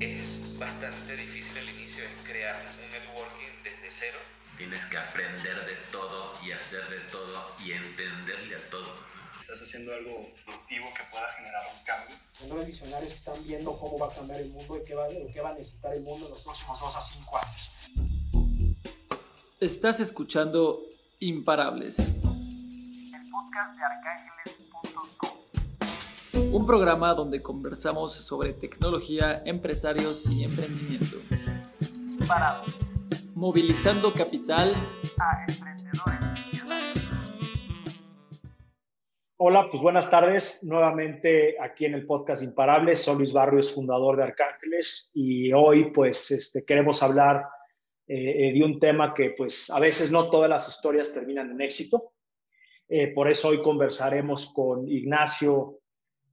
Es bastante difícil el inicio, es crear un networking desde cero. Tienes que aprender de todo y hacer de todo y entenderle a todo. Estás haciendo algo productivo que pueda generar un cambio. Los visionarios que están viendo cómo va a cambiar el mundo y qué va, qué va a necesitar el mundo en los próximos dos a cinco años. Estás escuchando Imparables. El podcast de arcángeles.com. Un programa donde conversamos sobre tecnología, empresarios y emprendimiento. Imparables. Movilizando capital A emprendedores. Hola, pues buenas tardes. Nuevamente aquí en el podcast Imparables. Soy Luis Barrios, fundador de Arcángeles, y hoy pues este, queremos hablar eh, de un tema que pues a veces no todas las historias terminan en éxito. Eh, por eso hoy conversaremos con Ignacio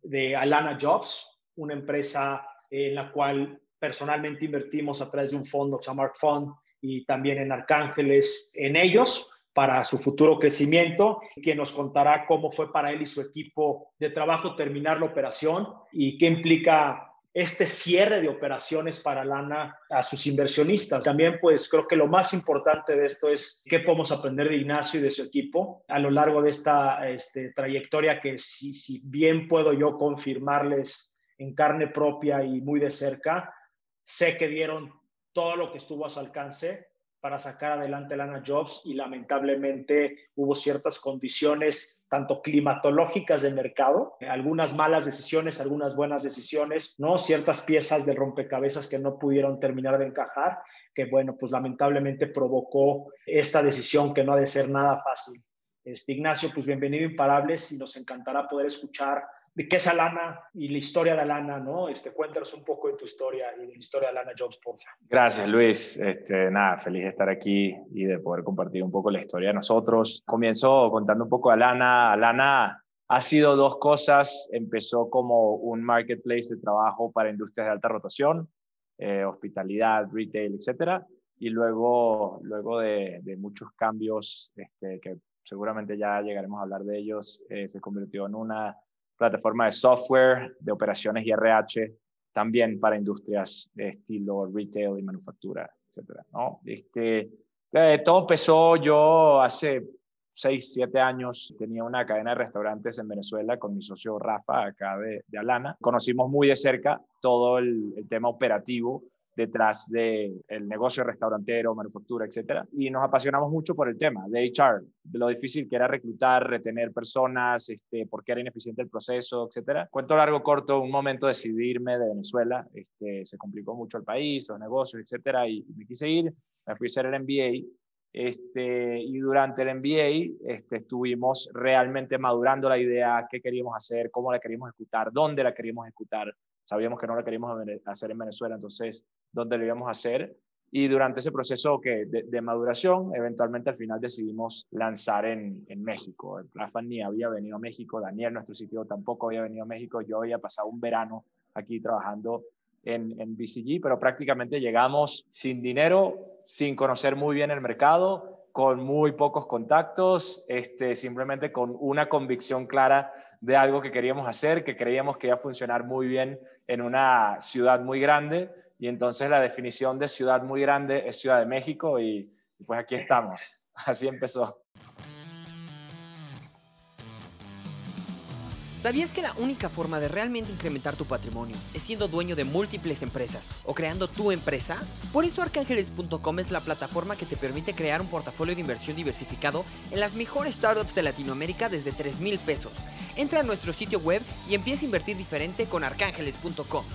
de Alana Jobs, una empresa en la cual personalmente invertimos a través de un fondo que Fund y también en Arcángeles en ellos para su futuro crecimiento, que nos contará cómo fue para él y su equipo de trabajo terminar la operación y qué implica este cierre de operaciones para Lana a sus inversionistas. También, pues creo que lo más importante de esto es qué podemos aprender de Ignacio y de su equipo a lo largo de esta este, trayectoria que si, si bien puedo yo confirmarles en carne propia y muy de cerca, sé que dieron todo lo que estuvo a su alcance para sacar adelante Lana Jobs y lamentablemente hubo ciertas condiciones tanto climatológicas de mercado, algunas malas decisiones, algunas buenas decisiones, no ciertas piezas del rompecabezas que no pudieron terminar de encajar, que bueno, pues lamentablemente provocó esta decisión que no ha de ser nada fácil. Este, Ignacio, pues bienvenido a Imparables y nos encantará poder escuchar de qué es Alana y la historia de Alana, ¿no? Este, cuéntanos un poco de tu historia y de la historia de Alana Jobs, por favor. Gracias, Luis. Este, nada, feliz de estar aquí y de poder compartir un poco la historia de nosotros. Comienzo contando un poco de Alana. Alana ha sido dos cosas. Empezó como un marketplace de trabajo para industrias de alta rotación, eh, hospitalidad, retail, etcétera. Y luego, luego de, de muchos cambios, este, que seguramente ya llegaremos a hablar de ellos, eh, se convirtió en una plataforma de software, de operaciones y RH, también para industrias de estilo retail y manufactura, etcétera, ¿no? Este, eh, todo empezó yo hace 6, 7 años, tenía una cadena de restaurantes en Venezuela con mi socio Rafa, acá de, Alana. Conocimos muy de cerca todo el tema operativo detrás del el negocio restaurantero, manufactura, etcétera. Y nos apasionamos mucho por el tema de HR, de lo difícil que era reclutar, retener personas, este, por qué era ineficiente el proceso, etcétera. Cuento largo, corto, un momento decidí irme de Venezuela, este, se complicó mucho el país, los negocios, etcétera, y me quise ir, me fui a hacer el MBA. Este, y durante el MBA este, estuvimos realmente madurando la idea, qué queríamos hacer, cómo la queríamos ejecutar, dónde la queríamos ejecutar. Sabíamos que no la queríamos hacer en Venezuela, entonces dónde lo íbamos a hacer. Y durante ese proceso que, de, de, maduración, eventualmente al final decidimos lanzar en, en México. Rafa ni había venido a México, Daniel, nuestro sitio, tampoco había venido a México. Yo había pasado un verano aquí trabajando en, en BCG, pero prácticamente llegamos sin dinero, sin conocer muy bien el mercado, con muy pocos contactos, este, simplemente con una convicción clara de algo que queríamos hacer, que creíamos que iba a funcionar muy bien en una ciudad muy grande y entonces la definición de ciudad muy grande es Ciudad de México y, pues aquí estamos. Así empezó. ¿Sabías que la única forma de realmente incrementar tu patrimonio es siendo dueño de múltiples empresas o creando tu empresa? Por eso Arcángeles.com es la plataforma que te permite crear un portafolio de inversión diversificado en las mejores startups de Latinoamérica desde 3 mil pesos. Entra a nuestro sitio web y empieza a invertir diferente con Arcángeles.com.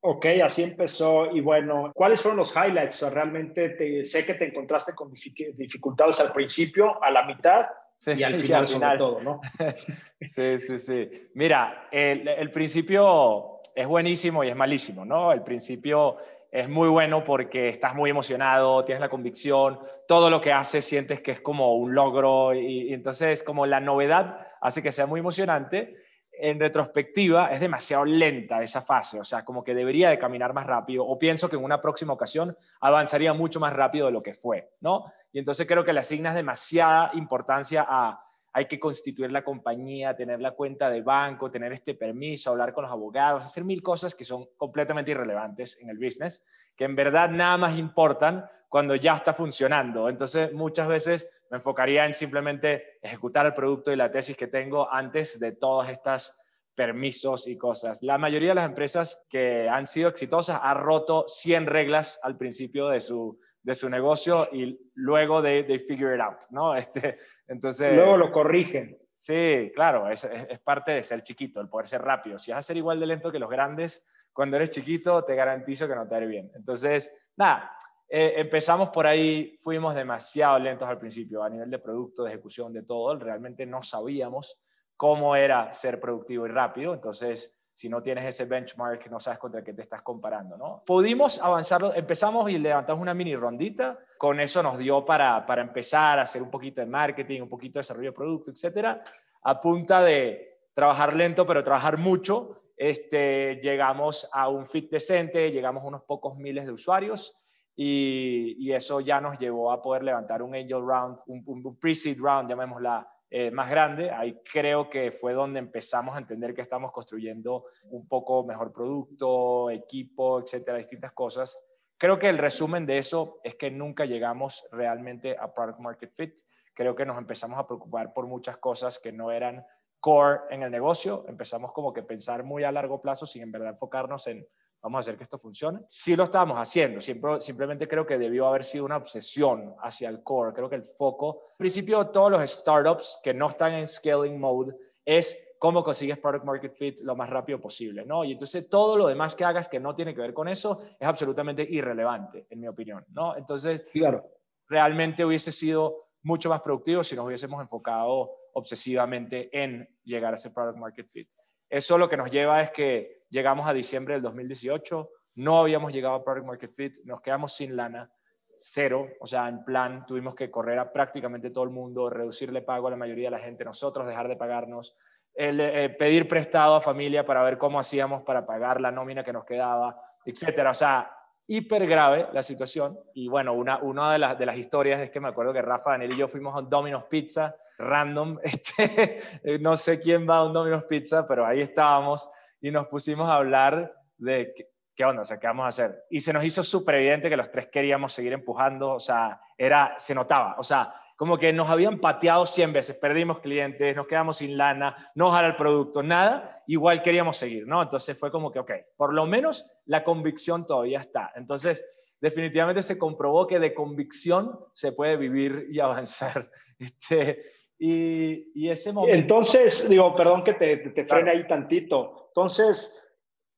Ok, así empezó. Y bueno, ¿cuáles fueron los highlights? O sea, realmente te, sé que te encontraste con dificultades al principio, a la mitad sí, y al final, al final. sobre todo, ¿no? sí, sí, sí. Mira, el, el, principio es buenísimo y es malísimo, ¿no? El principio es muy bueno porque estás muy emocionado, tienes la convicción, todo lo que haces sientes que es como un logro y, y entonces como la novedad hace que sea muy emocionante en retrospectiva es demasiado lenta esa fase, o sea, como que debería de caminar más rápido o pienso que en una próxima ocasión avanzaría mucho más rápido de lo que fue, ¿no? Y entonces creo que le asignas demasiada importancia a, hay que constituir la compañía, tener la cuenta de banco, tener este permiso, hablar con los abogados, hacer mil cosas que son completamente irrelevantes en el business, que en verdad nada más importan cuando ya está funcionando. Entonces, muchas veces me enfocaría en simplemente ejecutar el producto y la tesis que tengo antes de todas estas permisos y cosas. La mayoría de las empresas que han sido exitosas han roto 100 reglas al principio de su, de su negocio y luego de, de figure it out, ¿no? Este, entonces, luego lo corrigen. Sí, claro, es, es, parte de ser chiquito, el poder ser rápido. Si vas a ser igual de lento que los grandes, cuando eres chiquito, te garantizo que no te haré bien. Entonces, nada, eh, empezamos por ahí, fuimos demasiado lentos al principio, a nivel de producto, de ejecución, de todo. Realmente no sabíamos cómo era ser productivo y rápido. Entonces, si no tienes ese benchmark, no sabes contra qué te estás comparando, ¿no? Pudimos avanzar, empezamos y levantamos una mini rondita, con eso nos dio para, para empezar a hacer un poquito de marketing, un poquito de desarrollo de producto, etcétera, a punta de trabajar lento, pero trabajar mucho, este, llegamos a un fit decente, llegamos a unos pocos miles de usuarios, y, y, eso ya nos llevó a poder levantar un angel round, un, un pre-seed round, llamémosla, eh, más grande. Ahí creo que fue donde empezamos a entender que estamos construyendo un poco mejor producto, equipo, etcétera, distintas cosas. Creo que el resumen de eso es que nunca llegamos realmente a product market fit. Creo que nos empezamos a preocupar por muchas cosas que no eran core en el negocio. Empezamos como que pensar muy a largo plazo sin en verdad enfocarnos en vamos a hacer que esto funcione. Sí lo estábamos haciendo, Siempre, simplemente creo que debió haber sido una obsesión hacia el core. Creo que el foco, al principio, todos los startups que no están en scaling mode es cómo consigues product market fit lo más rápido posible, ¿no? Y entonces todo lo demás que hagas que no tiene que ver con eso es absolutamente irrelevante, en mi opinión, ¿no? Entonces, claro. realmente hubiese sido mucho más productivo si nos hubiésemos enfocado obsesivamente en llegar a ese product market fit. Eso lo que nos lleva es que llegamos a diciembre del 2018, no habíamos llegado a Product Market Fit, nos quedamos sin lana, cero, o sea, en plan tuvimos que correr a prácticamente todo el mundo, reducirle pago a la mayoría de la gente, nosotros dejar de pagarnos, eh, pedir prestado a familia para ver cómo hacíamos para pagar la nómina que nos quedaba, etcétera. O sea, hiper grave la situación. Y bueno, una, una de, las, de las historias es que me acuerdo que Rafa, Daniel y yo fuimos a un Domino's Pizza random, este, no sé quién va a un Domino's Pizza, pero ahí estábamos y nos pusimos a hablar de qué, qué onda, o sea, qué vamos a hacer. Y se nos hizo súper evidente que los tres queríamos seguir empujando, o sea, era, se notaba, o sea, como que nos habían pateado 100 veces, perdimos clientes, nos quedamos sin lana, no jala el producto, nada, igual queríamos seguir, ¿no? Entonces fue como que, ok, por lo menos la convicción todavía está. Entonces, definitivamente se comprobó que de convicción se puede vivir y avanzar. Este, y, y, ese momento... Entonces, digo, perdón que te, te frene ahí tantito. Entonces,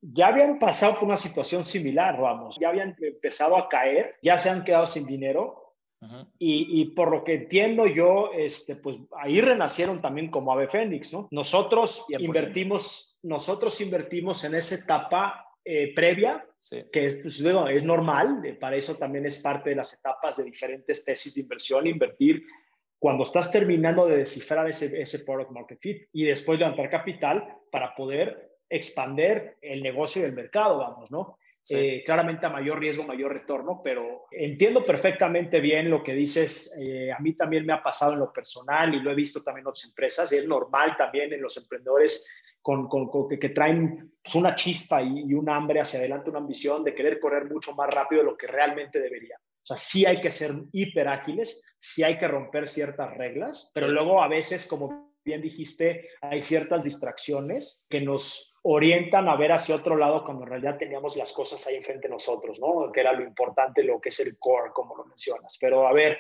ya habían pasado por una situación similar, vamos, ya habían empezado a caer, ya se han quedado sin dinero. y, y, por lo que entiendo yo, este, pues ahí renacieron también como Ave Fénix, ¿no? Nosotros invertimos, nosotros invertimos en esa etapa eh, previa, sí. que pues, es normal, para eso también es parte de las etapas de diferentes tesis de inversión, invertir cuando estás terminando de descifrar ese, ese product market fit y después levantar capital para poder expander el negocio y el mercado, vamos, ¿no? Sí. Eh, claramente a mayor riesgo, mayor retorno, pero entiendo perfectamente bien lo que dices. Eh, a mí también me ha pasado en lo personal y lo he visto también en otras empresas. Es normal también en los emprendedores con, con, con que, que, traen pues, una chispa y, y, un hambre hacia adelante, una ambición de querer correr mucho más rápido de lo que realmente debería. O sea, sí hay que ser hiper ágiles, sí hay que romper ciertas reglas, pero luego a veces, como bien dijiste, hay ciertas distracciones que nos orientan a ver hacia otro lado cuando en realidad teníamos las cosas ahí enfrente de nosotros, ¿no? Que era lo importante, lo que es el core, como lo mencionas. Pero a ver,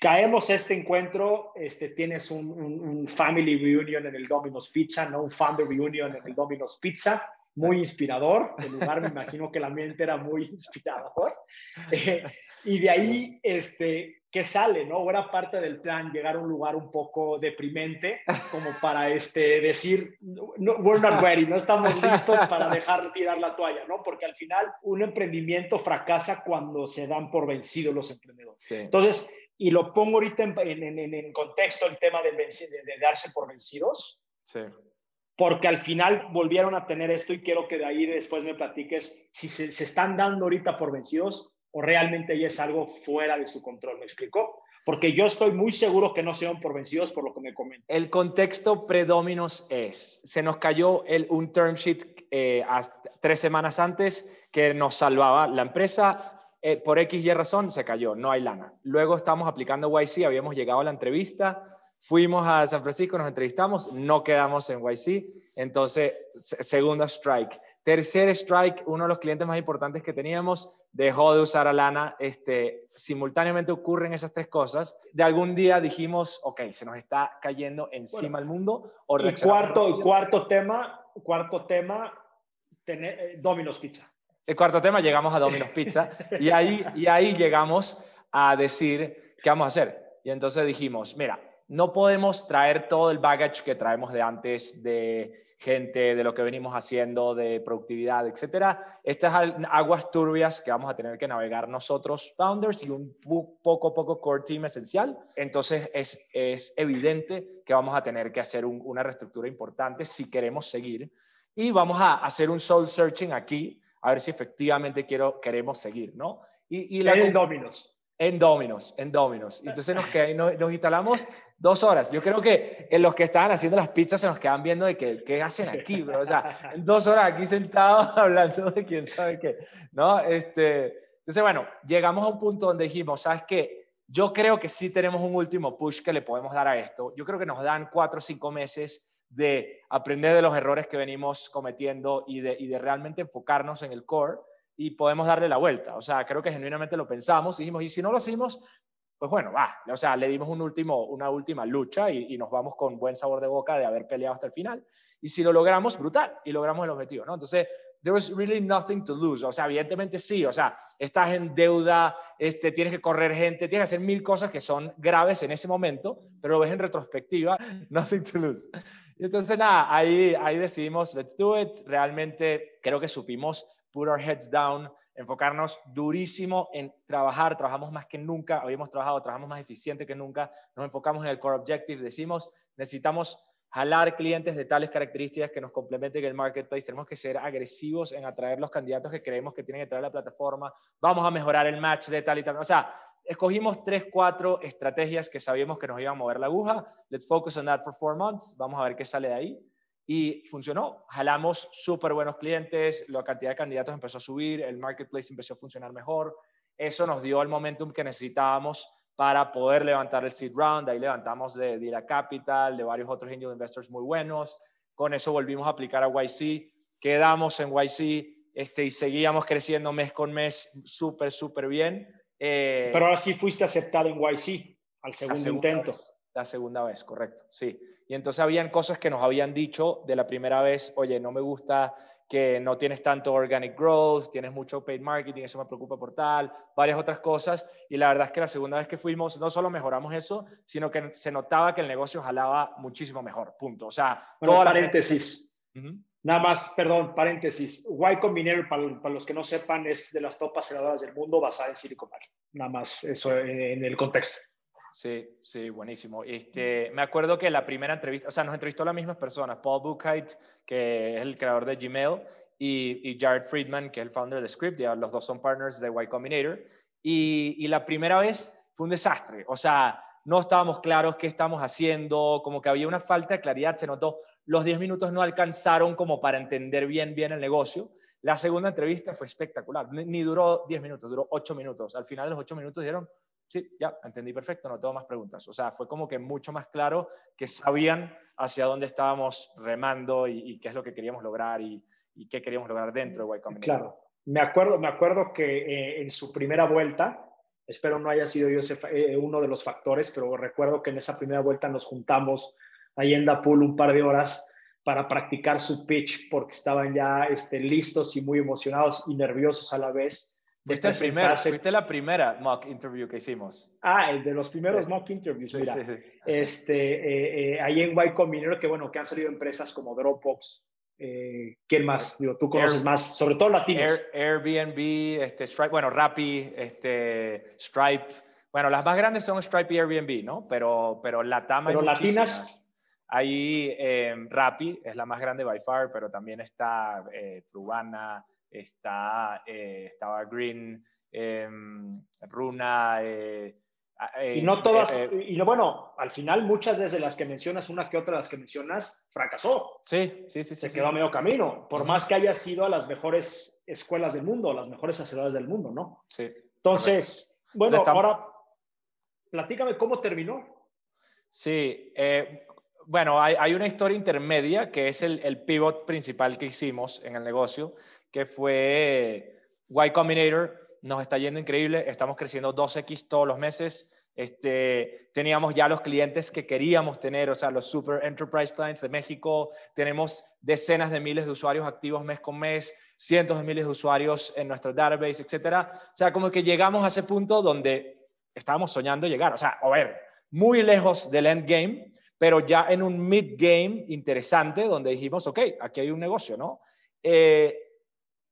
caemos este encuentro, este, tienes un, un, un, family reunion en el Domino's Pizza, ¿no? Un founder reunion en el Domino's Pizza, muy inspirador. El lugar me imagino que la mente era muy inspirador. Eh, y de ahí, este, ¿qué sale? ¿No? O era parte del plan llegar a un lugar un poco deprimente, como para este, decir, no, we're not ready, no estamos listos para dejar tirar la toalla, ¿no? Porque al final un emprendimiento fracasa cuando se dan por vencidos los emprendedores. Sí. Entonces, y lo pongo ahorita en, en, en, en contexto el tema de, de, de, darse por vencidos. Sí. Porque al final volvieron a tener esto y quiero que de ahí después me platiques si se, están dando ahorita por vencidos o realmente ya es algo fuera de su control, ¿me explico? Porque yo estoy muy seguro que no se dan por vencidos por lo que me comentan. El contexto predominos es, se nos cayó el, un term sheet eh, tres semanas antes que nos salvaba la empresa. Eh, por X y razón se cayó, no hay lana. Luego estamos aplicando YC, habíamos llegado a la entrevista, fuimos a San Francisco, nos entrevistamos, no quedamos en YC, entonces segundo strike. Tercer strike, uno de los clientes más importantes que teníamos dejó de usar a Lana. Este, simultáneamente ocurren esas tres cosas. De algún día dijimos, ok, se nos está cayendo encima el mundo. y cuarto, cuarto tema, cuarto tema, tener, eh, Domino's Pizza. El cuarto tema, llegamos a Domino's Pizza y ahí, y ahí llegamos a decir, ¿qué vamos a hacer? Y entonces dijimos, mira, no podemos traer todo el baggage que traemos de antes de gente, de lo que venimos haciendo, de productividad, etcétera. Estas aguas turbias que vamos a tener que navegar nosotros, founders, y un poco, poco core team esencial. Entonces es, es evidente que vamos a tener que hacer una reestructura importante si queremos seguir. Y vamos a hacer un soul searching aquí, a ver si efectivamente quiero, queremos seguir, ¿no? Y, y la, en Dominos. En Dominos, en Dominos. Entonces nos, nos, nos, instalamos dos horas. Yo creo que en los que estaban haciendo las pizzas se nos quedan viendo de que, qué hacen aquí, bro. O sea, dos horas aquí sentados hablando de quién sabe qué, ¿no? Este, entonces, bueno, llegamos a un punto donde dijimos, ¿sabes qué? Yo creo que sí tenemos un último push que le podemos dar a esto. Yo creo que nos dan cuatro o cinco meses de aprender de los errores que venimos cometiendo y de, y de realmente enfocarnos en el core y podemos darle la vuelta. O sea, creo que genuinamente lo pensamos y dijimos, y si no lo hicimos, pues bueno, va. O sea, le dimos un último, una última lucha y, nos vamos con buen sabor de boca de haber peleado hasta el final. Y si lo logramos, brutal, y logramos el objetivo, ¿no? Entonces, there was really nothing to lose. O sea, evidentemente sí, o sea, estás en deuda, este, tienes que correr gente, tienes que hacer mil cosas que son graves en ese momento, pero lo ves en retrospectiva, nothing to lose. Y entonces, nada, ahí, ahí decidimos, let's do it. Realmente creo que supimos put our heads down, enfocarnos durísimo en trabajar, trabajamos más que nunca, habíamos trabajado, trabajamos más eficiente que nunca, nos enfocamos en el core objective, decimos, necesitamos jalar clientes de tales características que nos complementen el marketplace, tenemos que ser agresivos en atraer los candidatos que creemos que tienen que traer la plataforma, vamos a mejorar el match de tal y tal, o sea, escogimos tres, cuatro estrategias que sabíamos que nos iban a mover la aguja, let's focus on that for four months, vamos a ver qué sale de ahí, y funcionó. Jalamos súper buenos clientes, la cantidad de candidatos empezó a subir, el marketplace empezó a funcionar mejor. Eso nos dio el momentum que necesitábamos para poder levantar el seed round. Ahí levantamos de Dira Capital, de varios otros angel investors muy buenos. Con eso volvimos a aplicar a YC. Quedamos en YC este, y seguíamos creciendo mes con mes súper, súper bien. Eh, Pero ahora sí fuiste aceptado en YC al segundo intento. la segunda vez, correcto, sí. Y entonces habían cosas que nos habían dicho de la primera vez, oye, no me gusta que no tienes tanto organic growth, tienes mucho paid marketing, eso me preocupa por tal, varias otras cosas. Y la verdad es que la segunda vez que fuimos, no solo mejoramos eso, sino que se notaba que el negocio jalaba muchísimo mejor, punto. O sea, bueno, paréntesis. Nada más, perdón, paréntesis. Y Combinator, para, para, los que no sepan, es de las top aceleradoras del mundo basada en Silicon Valley. Nada más eso en el contexto. Sí, sí, buenísimo. Este, me acuerdo que la primera entrevista, o sea, nos entrevistó las mismas personas, Paul Buchheit, que es el creador de Gmail, y, y Jared Friedman, que es el founder de Script, ya los dos son partners de Y Combinator, y, y la primera vez fue un desastre, o sea, no estábamos claros qué estamos haciendo, como que había una falta de claridad, se notó, los 10 minutos no alcanzaron como para entender bien, bien el negocio. La segunda entrevista fue espectacular, ni duró 10 minutos, duró 8 minutos. Al final de los 8 minutos dijeron, sí, ya, entendí perfecto, no tengo más preguntas. O sea, fue como que mucho más claro que sabían hacia dónde estábamos remando y, qué es lo que queríamos lograr y, qué queríamos lograr dentro de Y Combinator. Claro, me acuerdo, me acuerdo que eh, en su primera vuelta, espero no haya sido yo eh, uno de los factores, pero recuerdo que en esa primera vuelta nos juntamos ahí en Dapul un par de horas para practicar su pitch porque estaban ya este, listos y muy emocionados y nerviosos a la vez Fuiste, la primera mock interview que hicimos. Ah, el de los primeros mock interviews, sí, Sí, sí. Este, eh, eh, ahí en Y Combinator, que bueno, que han salido empresas como Dropbox. Eh, ¿Quién más? Digo, tú conoces más, sobre todo latinos. Airbnb, este, Stripe, bueno, Rappi, este, Stripe. Bueno, las más grandes son Stripe y Airbnb, ¿no? Pero, pero Latam Pero latinas. Ahí eh, Rappi es la más grande by far, pero también está eh, Frubana, está, eh, estaba Green, em, Runa, eh, eh, y no todas, eh, eh, y no, bueno, al final muchas de las que mencionas, una que otra de las que mencionas, fracasó. sí, sí, sí. Se sí, quedó a medio camino, por más que haya sido a las mejores escuelas del mundo, a las mejores aceleradores del mundo, ¿no? Sí. Entonces, bueno, ahora platícame cómo terminó. Sí, eh, bueno, hay, hay una historia intermedia que es el, el pivot principal que hicimos en el negocio, que fue Y Combinator, nos está yendo increíble, estamos creciendo 2x todos los meses, este, teníamos ya los clientes que queríamos tener, o sea, los super enterprise clients de México, tenemos decenas de miles de usuarios activos mes con mes, cientos de miles de usuarios en nuestro database, etcétera. O sea, como que llegamos a ese punto donde estábamos soñando llegar, o sea, a ver, muy lejos del endgame, pero ya en un mid-game interesante donde dijimos, ok, aquí hay un negocio, ¿no? Eh,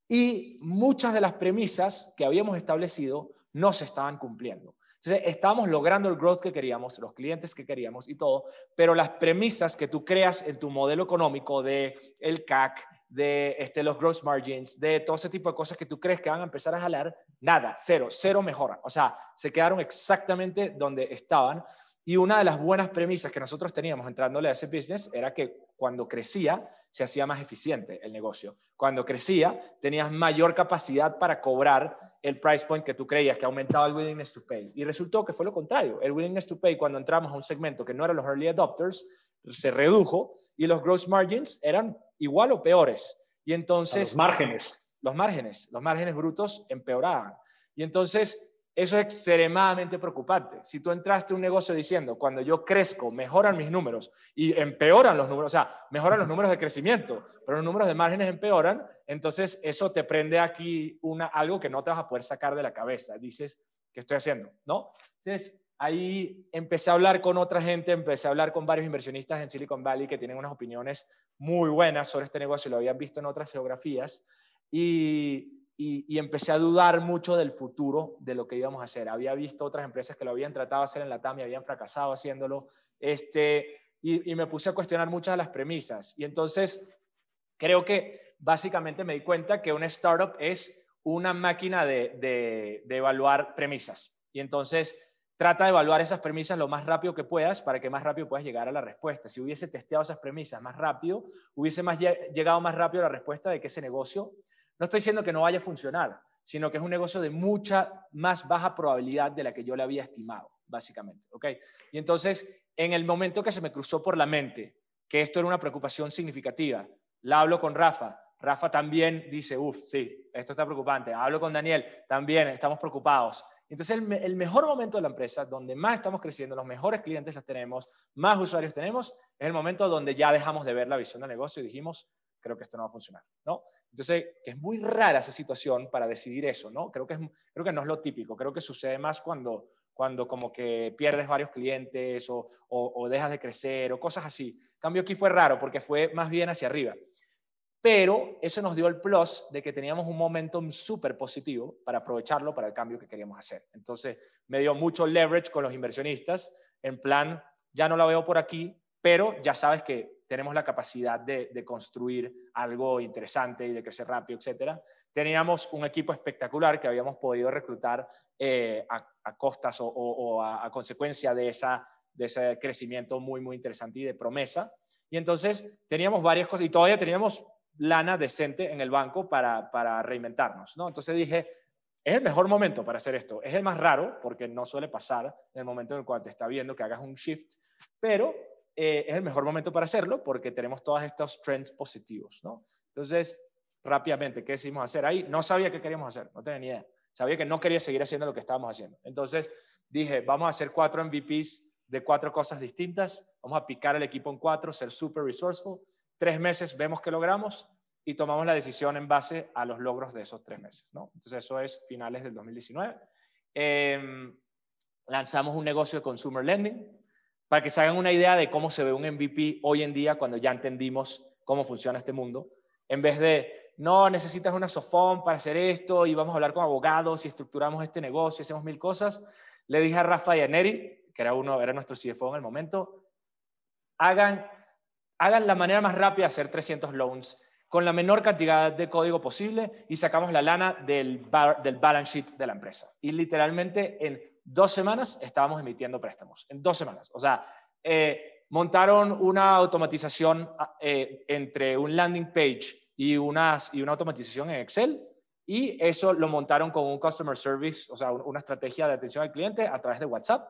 y muchas de las premisas que habíamos establecido no se estaban cumpliendo. Entonces, estábamos logrando el growth que queríamos, los clientes que queríamos y todo, pero las premisas que tú creas en tu modelo económico de el CAC, de este, los gross margins, de todo ese tipo de cosas que tú crees que van a empezar a jalar, nada, cero, cero mejora. O sea, se quedaron exactamente donde estaban. Y una de las buenas premisas que nosotros teníamos entrándole a ese business era que cuando crecía se hacía más eficiente el negocio. Cuando crecía tenías mayor capacidad para cobrar el price point que tú creías, que aumentaba el willingness to pay. Y resultó que fue lo contrario. El willingness to pay cuando entramos a un segmento que no eran los early adopters se redujo y los gross margins eran igual o peores. Y A entonces los márgenes. los márgenes, los márgenes brutos empeoraban. Y entonces, eso es extremadamente preocupante. Si tú entraste a un negocio diciendo, cuando yo crezco, mejoran mis números y empeoran los números, o sea, mejoran los números de crecimiento, pero los números de márgenes empeoran, entonces eso te prende aquí una, algo que no te vas a poder sacar de la cabeza. Dices, ¿qué estoy haciendo? ¿No? Entonces, ahí empecé a hablar con otra gente, empecé a hablar con varios inversionistas en Silicon Valley que tienen unas opiniones muy buenas sobre este negocio, lo habían visto en otras geografías y, y, empecé a dudar mucho del futuro de lo que íbamos a hacer. Había visto otras empresas que lo habían tratado de hacer en la TAM y habían fracasado haciéndolo, este, y, y me puse a cuestionar muchas de las premisas. Y entonces creo que básicamente me di cuenta que una startup es una máquina de, de, de evaluar premisas. Y entonces trata de evaluar esas premisas lo más rápido que puedas para que más rápido puedas llegar a la respuesta. Si hubiese testeado esas premisas más rápido, hubiese más llegado más rápido a la respuesta de que ese negocio, no estoy diciendo que no vaya a funcionar, sino que es un negocio de mucha más baja probabilidad de la que yo le había estimado, básicamente. ¿ok? Y entonces, en el momento que se me cruzó por la mente que esto era una preocupación significativa, la hablo con Rafa, Rafa también dice, uff, sí, esto está preocupante. Hablo con Daniel, también estamos preocupados. Entonces, el, el, mejor momento de la empresa, donde más estamos creciendo, los mejores clientes los tenemos, más usuarios tenemos, es el momento donde ya dejamos de ver la visión del negocio y dijimos, creo que esto no va a funcionar, ¿no? Entonces, que es muy rara esa situación para decidir eso, ¿no? Creo que, es, creo que no es lo típico, creo que sucede más cuando, cuando como que pierdes varios clientes o, o, dejas de crecer o cosas así. Cambio, aquí fue raro porque fue más bien hacia arriba pero eso nos dio el plus de que teníamos un momentum súper positivo para aprovecharlo para el cambio que queríamos hacer. Entonces, me dio mucho leverage con los inversionistas, en plan, ya no la veo por aquí, pero ya sabes que tenemos la capacidad de, de construir algo interesante y de crecer rápido, etcétera. Teníamos un equipo espectacular que habíamos podido reclutar eh, a, a, costas o, o, o a, a, consecuencia de, esa, de ese crecimiento muy, muy interesante y de promesa. Y entonces teníamos varias cosas y todavía teníamos lana decente en el banco para, para reinventarnos, ¿no? Entonces dije, es el mejor momento para hacer esto. Es el más raro porque no suele pasar en el momento en el cual te está viendo que hagas un shift, pero eh, es el mejor momento para hacerlo porque tenemos todos estos trends positivos, ¿no? Entonces, rápidamente, ¿qué decidimos hacer ahí? No sabía qué queríamos hacer, no tenía ni idea. Sabía que no quería seguir haciendo lo que estábamos haciendo. Entonces dije, vamos a hacer cuatro MVPs de cuatro cosas distintas, vamos a picar el equipo en cuatro, ser super resourceful, tres meses vemos que logramos y tomamos la decisión en base a los logros de esos tres meses. ¿no? Entonces eso es finales del 2019. Eh, lanzamos un negocio de consumer lending para que se hagan una idea de cómo se ve un MVP hoy en día cuando ya entendimos cómo funciona este mundo. En vez de, no, necesitas una sofón para hacer esto y vamos a hablar con abogados y estructuramos este negocio hacemos mil cosas, le dije a Rafa y a Neri, que era, uno, era nuestro CFO en el momento, hagan hagan la manera más rápida de hacer 300 loans con la menor cantidad de código posible y sacamos la lana del balance sheet de la empresa. Y literalmente en dos semanas estábamos emitiendo préstamos, en dos semanas. O sea, eh, montaron una automatización eh, entre un landing page y, y una automatización en Excel y eso lo montaron con un customer service, o sea, una estrategia de atención al cliente a través de WhatsApp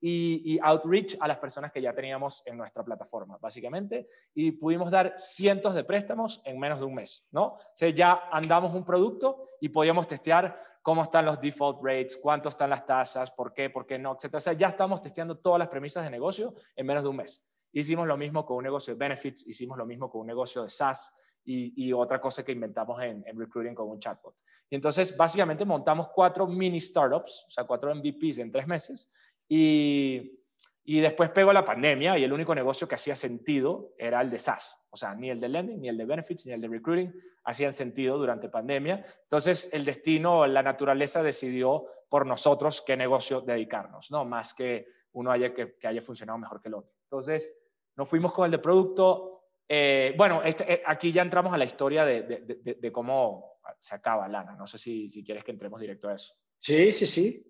y, outreach a las personas que ya teníamos en nuestra plataforma, básicamente, y pudimos dar cientos de préstamos en menos de un mes, ¿no? O sea, ya andamos un producto y podíamos testear cómo están los default rates, cuánto están las tasas, por qué, por qué no, etcétera. O sea, ya estamos testeando todas las premisas de negocio en menos de un mes. Hicimos lo mismo con un negocio de benefits, hicimos lo mismo con un negocio de SaaS, y, otra cosa que inventamos en, en, recruiting con un chatbot. Y entonces, básicamente, montamos cuatro mini startups, o sea, cuatro MVPs en tres meses, y, y después pegó la pandemia y el único negocio que hacía sentido era el de SaaS. O sea, ni el de lending, ni el de benefits, ni el de recruiting hacían sentido durante pandemia. Entonces, el destino, la naturaleza decidió por nosotros qué negocio dedicarnos, ¿no? Más que uno haya, que, que haya funcionado mejor que el otro. Entonces, nos fuimos con el de producto, eh, bueno, este, eh, aquí ya entramos a la historia de, cómo se acaba Lana. No sé si, si quieres que entremos directo a eso. Sí, sí, sí.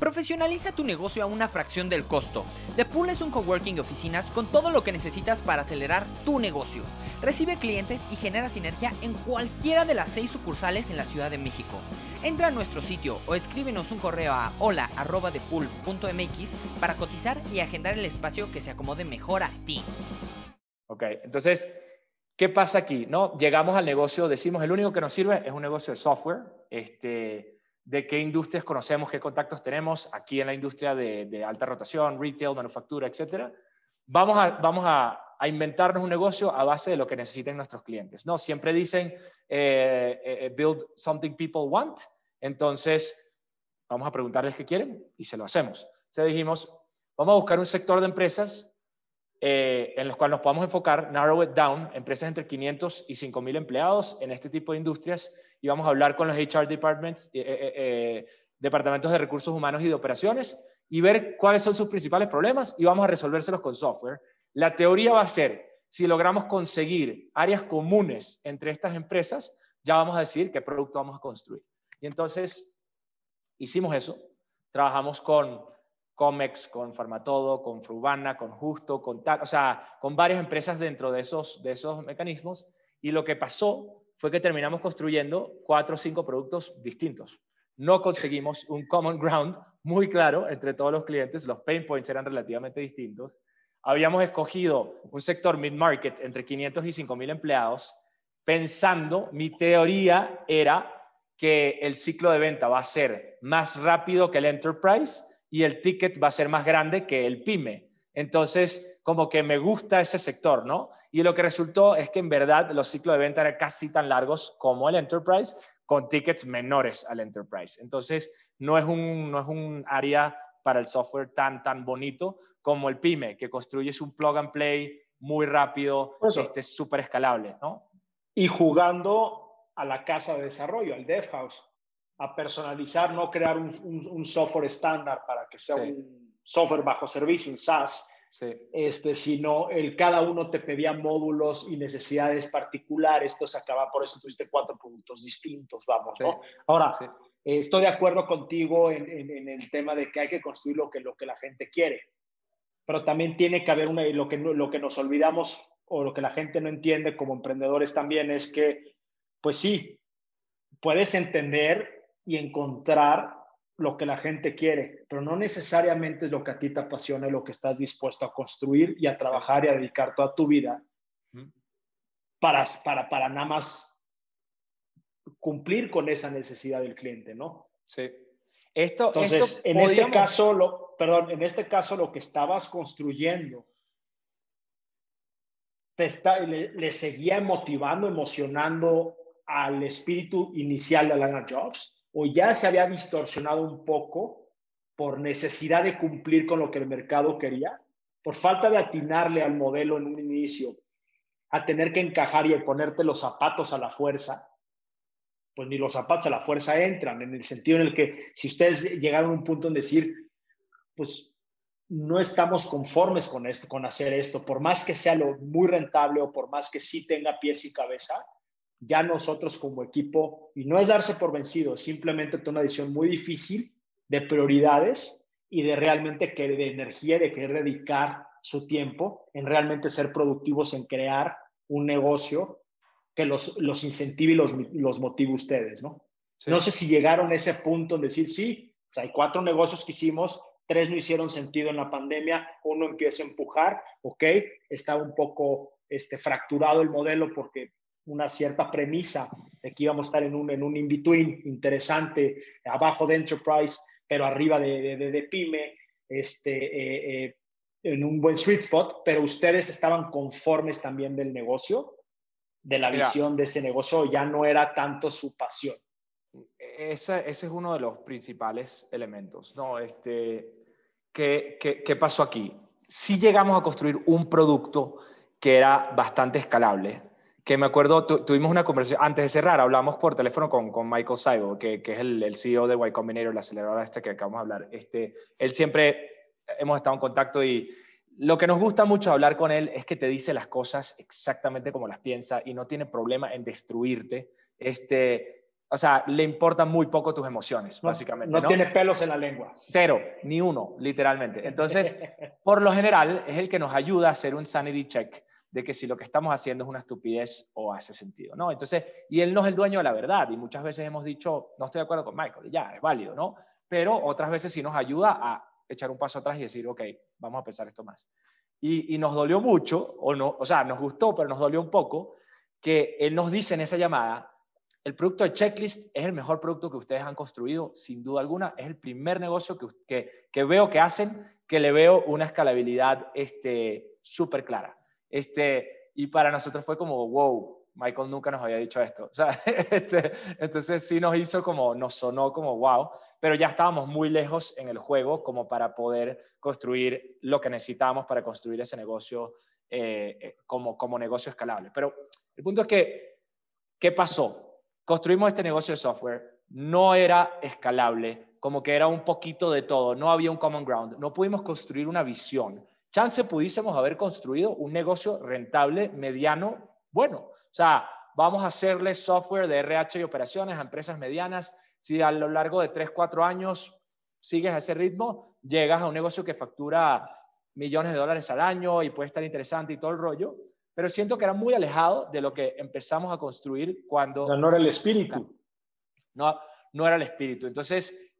Profesionaliza tu negocio a una fracción del costo. The Pool es un coworking de oficinas con todo lo que necesitas para acelerar tu negocio. Recibe clientes y genera sinergia en cualquiera de las seis sucursales en la Ciudad de México. Entra a nuestro sitio o escríbenos un correo a hola.depool.mx para cotizar y agendar el espacio que se acomode mejor a ti. Ok, entonces, ¿qué pasa aquí? ¿No? Llegamos al negocio, decimos, el único que nos sirve es un negocio de software. Este, de qué industrias conocemos, qué contactos tenemos aquí en la industria de, alta rotación, retail, manufactura, etcétera. Vamos a, inventarnos un negocio a base de lo que necesiten nuestros clientes. ¿no? Siempre dicen, eh, eh, build something people want. Entonces, vamos a preguntarles qué quieren y se lo hacemos. Entonces dijimos, vamos a buscar un sector de empresas eh, en los cuales nos podamos enfocar, narrow it down, empresas entre 500 y 5.000 empleados en este tipo de industrias y vamos a hablar con los HR departments, departamentos de recursos humanos y de operaciones y ver cuáles son sus principales problemas y vamos a resolvérselos con software. La teoría va a ser, si logramos conseguir áreas comunes entre estas empresas, ya vamos a decir qué producto vamos a construir. Y entonces hicimos eso. Trabajamos con Comex, con Farmatodo, con Frubana, con Justo, con tal, o sea, con varias empresas dentro de esos, de esos mecanismos. Y lo que pasó fue que terminamos construyendo cuatro o cinco productos distintos. No conseguimos un common ground muy claro entre todos los clientes, los pain points eran relativamente distintos. Habíamos escogido un sector mid-market entre 500 y 5.000 empleados, pensando, mi teoría era que el ciclo de venta va a ser más rápido que el enterprise y el ticket va a ser más grande que el pyme. Entonces, como que me gusta ese sector, ¿no? Y lo que resultó es que en verdad los ciclos de venta eran casi tan largos como el enterprise, con tickets menores al enterprise. Entonces, no es un, no es un área para el software tan, tan bonito como el pyme, que construyes un plug and play muy rápido, este, súper escalable, ¿no? Y jugando a la casa de desarrollo, al dev house, a personalizar, no crear un, software estándar para que sea un software bajo servicio, un SaaS, este, sino el cada uno te pedía módulos y necesidades particulares, esto se acaba, por eso tuviste cuatro productos distintos, vamos, ¿no? Ahora, eh, estoy de acuerdo contigo en, el tema de que hay que construir lo que, lo que la gente quiere, pero también tiene que haber una, lo que, lo que nos olvidamos o lo que la gente no entiende como emprendedores también es que pues sí, puedes entender y encontrar lo que la gente quiere, pero no necesariamente es lo que a ti te apasiona y lo que estás dispuesto a construir y a trabajar y a dedicar toda tu vida para, para, para nada más cumplir con esa necesidad del cliente, ¿no? Sí. Esto, Entonces, en este caso, lo, perdón, en este caso lo que estabas construyendo te está, le, le seguía motivando, emocionando al espíritu inicial de Lana Jobs o ya se había distorsionado un poco por necesidad de cumplir con lo que el mercado quería, por falta de atinarle al modelo en un inicio, a tener que encajar y ponerte los zapatos a la fuerza, pues ni los zapatos a la fuerza entran, en el sentido en el que si ustedes llegaron a un punto en decir, pues no estamos conformes con esto, con hacer esto, por más que sea lo muy rentable o por más que sí tenga pies y cabeza, ya nosotros como equipo, y no es darse por vencido, simplemente tomar una decisión muy difícil de prioridades y de realmente que de energía, de querer dedicar su tiempo en realmente ser productivos en crear un negocio que los, los incentive y los, los motive ustedes, ¿no? No sé si llegaron a ese punto en decir, sí, hay cuatro negocios que hicimos, tres no hicieron sentido en la pandemia, uno empieza a empujar, ok, está un poco este, fracturado el modelo porque una cierta premisa de que íbamos a estar en un, en un in-between interesante, abajo de Enterprise, pero arriba de, de, de, Pyme, este, eh, eh, en un buen sweet spot, pero ustedes estaban conformes también del negocio, de la visión de ese negocio, ya no era tanto su pasión. Ese, ese es uno de los principales elementos, ¿no? Este, ¿qué, qué, qué pasó aquí? Si llegamos a construir un producto que era bastante escalable, que me acuerdo, tuvimos una conversación, antes de cerrar, hablamos por teléfono con, con Michael Saibo, que, que, es el, el, CEO de Y Combinator, la aceleradora esta que acabamos de hablar. Este, él siempre, hemos estado en contacto y lo que nos gusta mucho hablar con él es que te dice las cosas exactamente como las piensa y no tiene problema en destruirte. Este, o sea, le importan muy poco tus emociones, básicamente. No, no, tiene pelos en la lengua. Cero, ni uno, literalmente. Entonces, por lo general, es el que nos ayuda a hacer un sanity check de que si lo que estamos haciendo es una estupidez o hace sentido, ¿no? Entonces, y él no es el dueño de la verdad y muchas veces hemos dicho, no estoy de acuerdo con Michael, ya, es válido, ¿no? Pero otras veces sí nos ayuda a echar un paso atrás y decir, ok, vamos a pensar esto más. Y, y nos dolió mucho, o, no, o sea, nos gustó, pero nos dolió un poco, que él nos dice en esa llamada, el producto de Checklist es el mejor producto que ustedes han construido, sin duda alguna. Es el primer negocio que, que, que veo que hacen, que le veo una escalabilidad este, súper clara. Este, y para nosotros fue como, wow, Michael nunca nos había dicho esto. O sea, este, entonces sí nos hizo como, nos sonó como wow, pero ya estábamos muy lejos en el juego como para poder construir lo que necesitábamos para construir ese negocio eh, como, como negocio escalable. Pero el punto es que, ¿qué pasó? Construimos este negocio de software, no era escalable, como que era un poquito de todo, no había un common ground, no pudimos construir una visión chance pudiésemos haber construido un negocio rentable, mediano, bueno. O sea, vamos a hacerle software de RH y operaciones a empresas medianas. Si a lo largo de 3, 4 años sigues a ese ritmo, llegas a un negocio que factura millones de dólares al año y puede estar interesante y todo el rollo. Pero siento que era muy alejado de lo que empezamos a construir cuando... No era el espíritu. No, no era el espíritu. Entonces,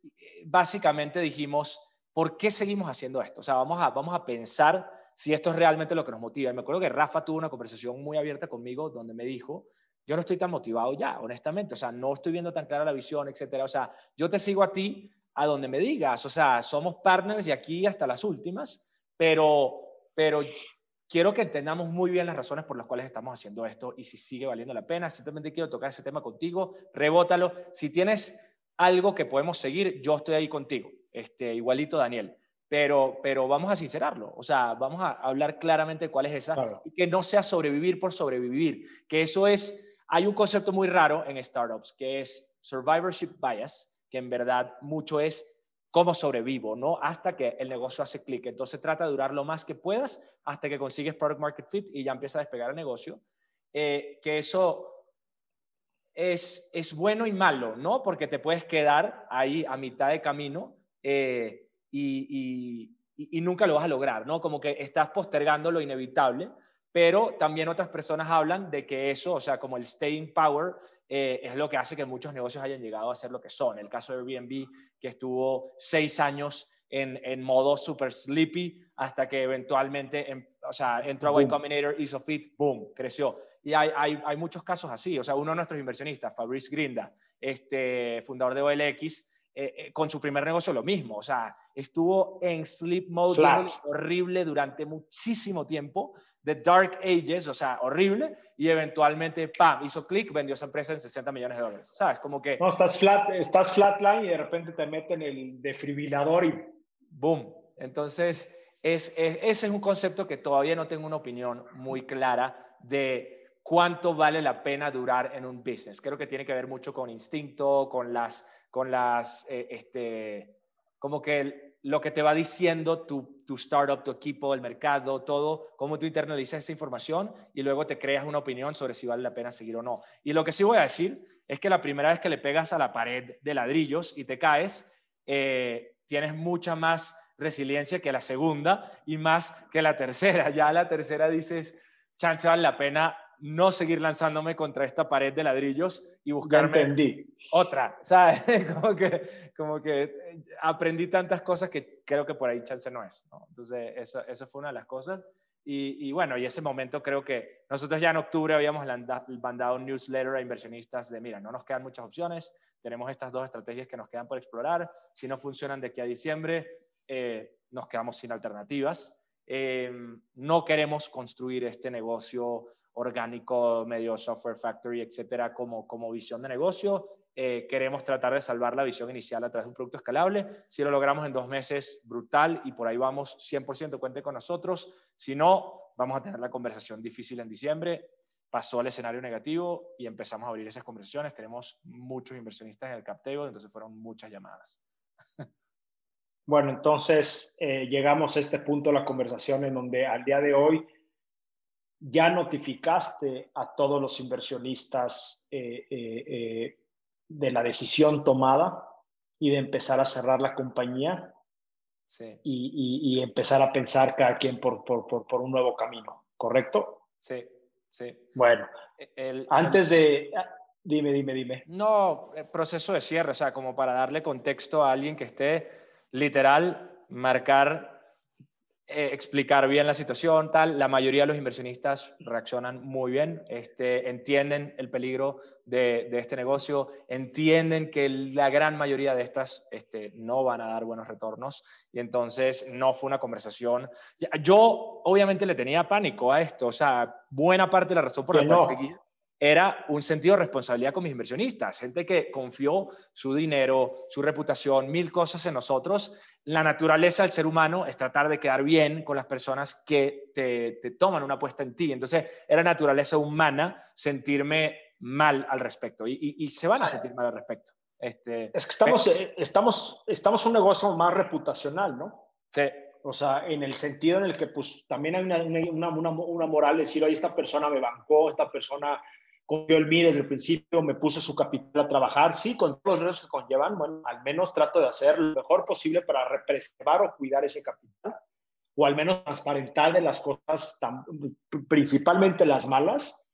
básicamente dijimos, ¿por qué seguimos haciendo esto? O sea, vamos a, vamos a pensar si esto es realmente lo que nos motiva. Y me acuerdo que Rafa tuvo una conversación muy abierta conmigo donde me dijo, yo no estoy tan motivado ya, honestamente, o sea, no estoy viendo tan clara la visión, etcétera. O sea, yo te sigo a ti a donde me digas, o sea, somos partners y aquí hasta las últimas, pero, pero quiero que entendamos muy bien las razones por las cuales estamos haciendo esto y si sigue valiendo la pena. Simplemente quiero tocar ese tema contigo, rebótalo. Si tienes algo que podemos seguir, yo estoy ahí contigo este, igualito Daniel. Pero, pero vamos a sincerarlo, o sea, vamos a hablar claramente cuál es esa y que no sea sobrevivir por sobrevivir, que eso es, hay un concepto muy raro en startups que es survivorship bias, que en verdad mucho es cómo sobrevivo, ¿no? Hasta que el negocio hace clic. Entonces trata de durar lo más que puedas hasta que consigues product market fit y ya empieza a despegar el negocio. Eh, que eso es, es bueno y malo, ¿no? Porque te puedes quedar ahí a mitad de camino eh, y, y, nunca lo vas a lograr, ¿no? Como que estás postergando lo inevitable, pero también otras personas hablan de que eso, o sea, como el staying power, eh, es lo que hace que muchos negocios hayan llegado a ser lo que son. El caso de Airbnb, que estuvo seis años en, en modo super sleepy hasta que eventualmente, em, o sea, entró a Y Combinator, hizo fit, boom, creció. Y hay, hay, hay, muchos casos así. O sea, uno de nuestros inversionistas, Fabrice Grinda, este, fundador de OLX, eh, eh, con su primer negocio lo mismo, o sea, estuvo en sleep mode horrible durante muchísimo tiempo, The Dark Ages, o sea, horrible, y eventualmente, ¡pam!, hizo clic, vendió esa empresa en 60 millones de dólares, ¿sabes? Como que... No, estás, flat, estás flatline y de repente te meten el defibrilador y... ¡Boom! Entonces, es, es, ese es un concepto que todavía no tengo una opinión muy clara de cuánto vale la pena durar en un business. Creo que tiene que ver mucho con instinto, con las con las, eh, este, como que lo que te va diciendo tu, tu startup, tu equipo, el mercado, todo, cómo tú internalizas esa información y luego te creas una opinión sobre si vale la pena seguir o no. Y lo que sí voy a decir es que la primera vez que le pegas a la pared de ladrillos y te caes, eh, tienes mucha más resiliencia que la segunda y más que la tercera. Ya la tercera dices, chance vale la pena no seguir lanzándome contra esta pared de ladrillos y buscarme otra, ¿sabes? como, que, como que aprendí tantas cosas que creo que por ahí chance no es. ¿no? Entonces, eso, eso fue una de las cosas. Y, y, bueno, y ese momento creo que nosotros ya en octubre habíamos mandado un newsletter a inversionistas de, mira, no nos quedan muchas opciones, tenemos estas dos estrategias que nos quedan por explorar, si no funcionan de aquí a diciembre, eh, nos quedamos sin alternativas. Eh, no queremos construir este negocio orgánico, medio software factory, etcétera, como, como visión de negocio. Eh, queremos tratar de salvar la visión inicial a través de un producto escalable. Si lo logramos en dos meses, brutal, y por ahí vamos, 100% cuente con nosotros. Si no, vamos a tener la conversación difícil en diciembre. Pasó el escenario negativo y empezamos a abrir esas conversaciones. Tenemos muchos inversionistas en el cap table, entonces fueron muchas llamadas. Bueno, entonces eh, llegamos a este punto de la conversación en donde al día de hoy ya notificaste a todos los inversionistas eh, eh, de la decisión tomada y de empezar a cerrar la compañía sí. y, empezar a pensar cada quien por, por, un nuevo camino, ¿correcto? Sí, sí. Bueno, e, antes de... Ah, dime, dime, dime. No, proceso de cierre, o sea, como para darle contexto a alguien que esté literal, marcar eh, explicar bien la situación, tal. La mayoría de los inversionistas reaccionan muy bien, este, entienden el peligro de, este negocio, entienden que la gran mayoría de estas este, no van a dar buenos retornos y entonces no fue una conversación. Yo obviamente le tenía pánico a esto, o sea, buena parte de la razón por la cual seguir era un sentido de responsabilidad con mis inversionistas, gente que confió su dinero, su reputación, mil cosas en nosotros. La naturaleza del ser humano es tratar de quedar bien con las personas que te, toman una apuesta en ti. Entonces, era naturaleza humana sentirme mal al respecto y, se van a sentir mal al respecto. Este, es que estamos, eh, estamos, estamos un negocio más reputacional, ¿no? Sí. O sea, en el sentido en el que pues también hay una, una, una, una moral de decir, oye, esta persona me bancó, esta persona confió en mí desde el principio, me puse su capital a trabajar, sí, con todos los riesgos que conllevan, bueno, al menos trato de hacer lo mejor posible para preservar o cuidar ese capital, o al menos transparentar de las cosas, principalmente las malas,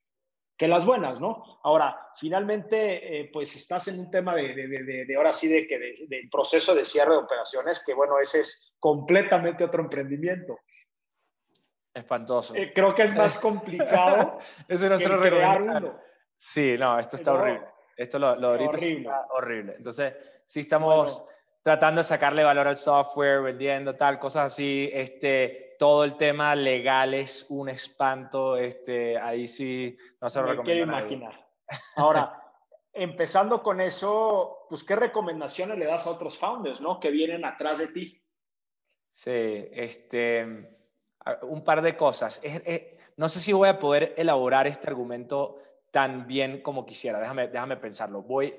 que las buenas, ¿no? Ahora, finalmente, eh, pues estás en un tema de, de, de, ahora sí, de que del proceso de cierre de operaciones, que bueno, ese es completamente otro emprendimiento. Espantoso. Eh, creo que es más complicado Eso no que crear uno. Sí, no, esto está horrible. Esto lo, lo ahorita horrible. está horrible. Entonces, sí estamos tratando de sacarle valor al software, vendiendo tal, cosas así. Este, todo el tema legal es un espanto. Este, ahí sí no se lo recomiendo. imaginar. Ahora, empezando con eso, pues, ¿qué recomendaciones le das a otros founders, no? Que vienen atrás de ti. Sí, este un par de cosas. no sé si voy a poder elaborar este argumento tan bien como quisiera. Déjame, déjame pensarlo. Voy,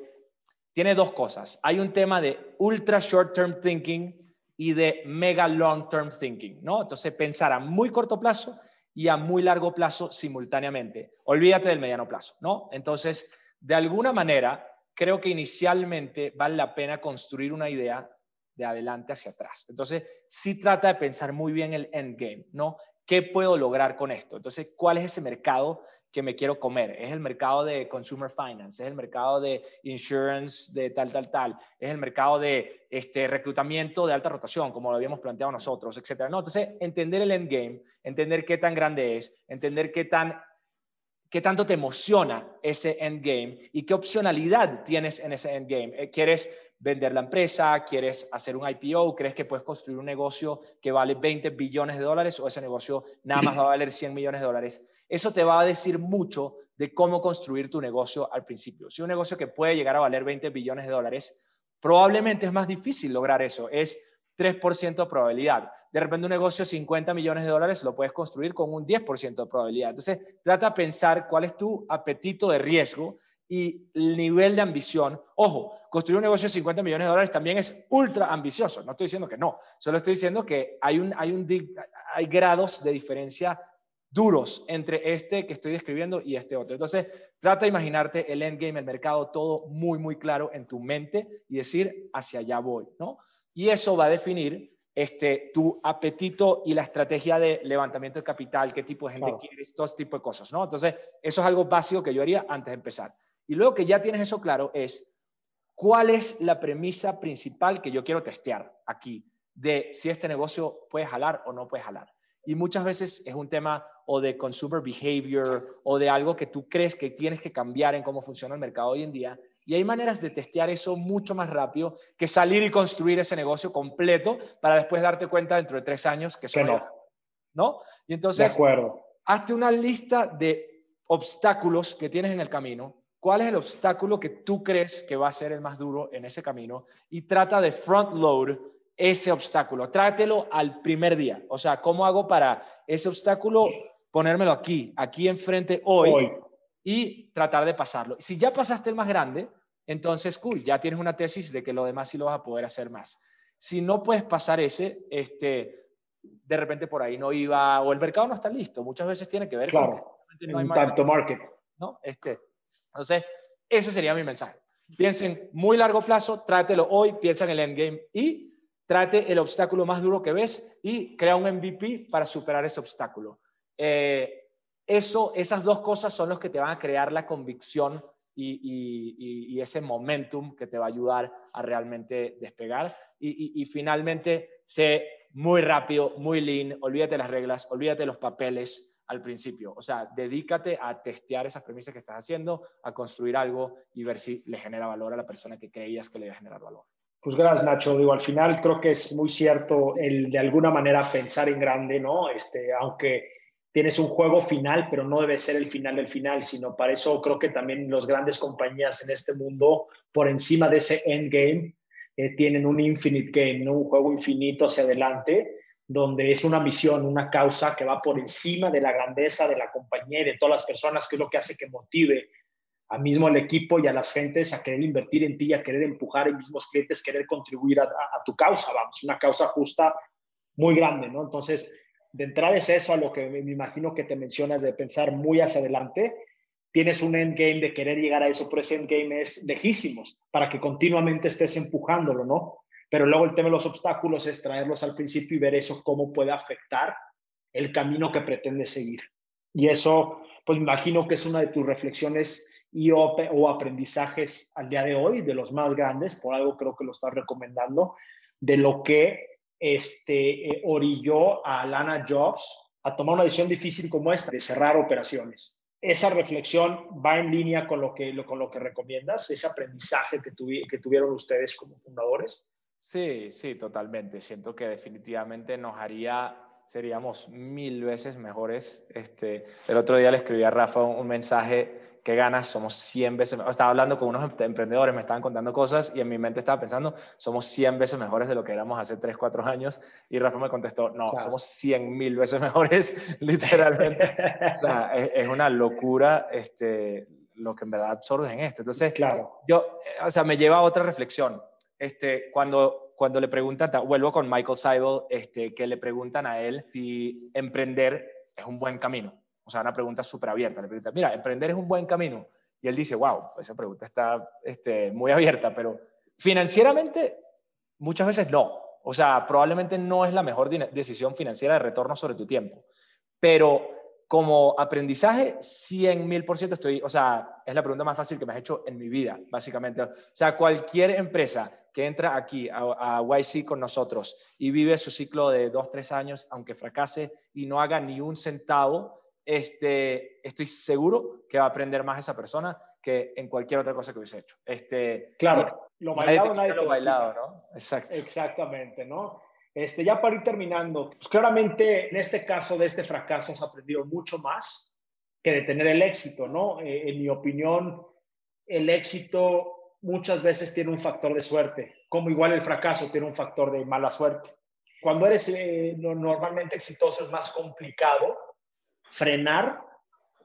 tiene dos cosas. Hay un tema de ultra short term thinking y de mega long term thinking, ¿no? Entonces pensar a muy corto plazo y a muy largo plazo simultáneamente. Olvídate del mediano plazo, ¿no? Entonces, de alguna manera, creo que inicialmente vale la pena construir una idea de adelante hacia atrás. Entonces, sí trata de pensar muy bien el endgame, ¿no? ¿Qué puedo lograr con esto? Entonces, ¿cuál es ese mercado que me quiero comer? ¿Es el mercado de consumer finance? ¿Es el mercado de insurance de tal, tal, tal? ¿Es el mercado de este, reclutamiento de alta rotación, como lo habíamos planteado nosotros, etcétera? No, entonces, entender el endgame, entender qué tan grande es, entender qué tan qué tanto te emociona ese endgame y qué opcionalidad tienes en ese endgame. Eh, ¿Quieres vender la empresa? ¿Quieres hacer un IPO? ¿Crees que puedes construir un negocio que vale 20 billones de dólares o ese negocio nada más va a valer 100 millones de dólares? Eso te va a decir mucho de cómo construir tu negocio al principio. Si un negocio que puede llegar a valer 20 billones de dólares, probablemente es más difícil lograr eso. Es 3% de probabilidad. De repente un negocio de 50 millones de dólares lo puedes construir con un 10% de probabilidad. Entonces, trata de pensar cuál es tu apetito de riesgo y el nivel de ambición. Ojo, construir un negocio de 50 millones de dólares también es ultra ambicioso. No estoy diciendo que no, solo estoy diciendo que hay, un, hay, un, hay grados de diferencia duros entre este que estoy describiendo y este otro. Entonces, trata de imaginarte el endgame, el mercado, todo muy, muy claro en tu mente y decir, hacia allá voy, ¿no? Y eso va a definir este, tu apetito y la estrategia de levantamiento de capital, qué tipo de gente quieres, todo este tipo de cosas, ¿no? Entonces, eso es algo básico que yo haría antes de empezar. Y luego que ya tienes eso claro es, ¿cuál es la premisa principal que yo quiero testear aquí de si este negocio puede jalar o no puede jalar? Y muchas veces es un tema o de consumer behavior o de algo que tú crees que tienes que cambiar en cómo funciona el mercado hoy en día. Y hay maneras de testear eso mucho más rápido que salir y construir ese negocio completo para después darte cuenta dentro de tres años que eso no. ¿No? Y entonces, de acuerdo. hazte una lista de obstáculos que tienes en el camino cuál es el obstáculo que tú crees que va a ser el más duro en ese camino y trata de front load ese obstáculo. Trátelo al primer día. O sea, ¿cómo hago para ese obstáculo ponérmelo aquí, aquí enfrente hoy, hoy. y tratar de pasarlo? Si ya pasaste el más grande, entonces, cool, ya tienes una tesis de que lo demás sí lo vas a poder hacer más. Si no puedes pasar ese, este, de repente por ahí no iba, o el mercado no está listo. Muchas veces tiene que ver con que no hay tanto market. ¿no? Este, entonces, ese sería mi mensaje. Piensen muy largo plazo, trátelo hoy, piensa en el endgame y trate el obstáculo más duro que ves y crea un MVP para superar ese obstáculo. Eh, eso, esas dos cosas son los que te van a crear la convicción y, ese momentum que te va a ayudar a realmente despegar. Y, finalmente, sé muy rápido, muy lean, olvídate las reglas, olvídate los papeles, al principio. O sea, dedícate a testear esas premisas que estás haciendo, a construir algo y ver si le genera valor a la persona que creías que le iba a generar valor. Pues gracias, Nacho. Digo, al final creo que es muy cierto el de alguna manera pensar en grande, ¿no? Este, aunque tienes un juego final, pero no debe ser el final del final, sino para eso creo que también las grandes compañías en este mundo, por encima de ese endgame, eh, tienen un infinite game, un juego infinito hacia adelante, donde es una misión, una causa que va por encima de la grandeza de la compañía y de todas las personas, que es lo que hace que motive a mismo el equipo y a las gentes a querer invertir en ti, a querer empujar a mismos clientes, querer contribuir a, tu causa, vamos, una causa justa muy grande, ¿no? Entonces, de entrada es eso a lo que me imagino que te mencionas de pensar muy hacia adelante. Tienes un endgame de querer llegar a eso, pero ese endgame es lejísimos para que continuamente estés empujándolo, ¿no? Pero luego el tema de los obstáculos es traerlos al principio y ver eso cómo puede afectar el camino que pretende seguir. Y eso, pues imagino que es una de tus reflexiones y o, o aprendizajes al día de hoy, de los más grandes, por algo creo que lo estás recomendando, de lo que este, eh, orilló a Lana Jobs a tomar una decisión difícil como esta, de cerrar operaciones. Esa reflexión va en línea con lo que, con lo que recomiendas, ese aprendizaje que, tuvieron ustedes como fundadores. Sí, sí, totalmente. Siento que definitivamente nos haría, seríamos mil veces mejores. Este, el otro día le escribí a Rafa un, mensaje, qué ganas, somos 100 veces, estaba hablando con unos emprendedores, me estaban contando cosas y en mi mente estaba pensando, somos 100 veces mejores de lo que éramos hace 3, 4 años. Y Rafa me contestó, no, somos 100 mil veces mejores, literalmente. o sea, es, una locura este, lo que en verdad absorbes en esto. Entonces, claro. yo, o sea, me lleva a otra reflexión este, cuando, cuando le preguntan, vuelvo con Michael Seibel, este, que le preguntan a él si emprender es un buen camino. O sea, una pregunta súper abierta. Le preguntan, mira, emprender es un buen camino. Y él dice, wow, esa pregunta está este, muy abierta, pero financieramente muchas veces no. O sea, probablemente no es la mejor decisión financiera de retorno sobre tu tiempo. Pero como aprendizaje, 100 mil por ciento estoy, o sea, es la pregunta más fácil que me has hecho en mi vida, básicamente. O sea, cualquier empresa que entra aquí a, YC con nosotros y vive su ciclo de dos, tres años, aunque fracase y no haga ni un centavo, este, estoy seguro que va a aprender más esa persona que en cualquier otra cosa que hubiese hecho. Este, claro, lo bailado, nadie, lo bailado, ¿no? Exacto. Exactamente, ¿no? Este, ya para ir terminando, pues claramente en este caso de este fracaso has aprendido mucho más que de tener el éxito, ¿no? Eh, en mi opinión, el éxito muchas veces tiene un factor de suerte, como igual el fracaso tiene un factor de mala suerte. Cuando eres eh, normalmente exitoso es más complicado frenar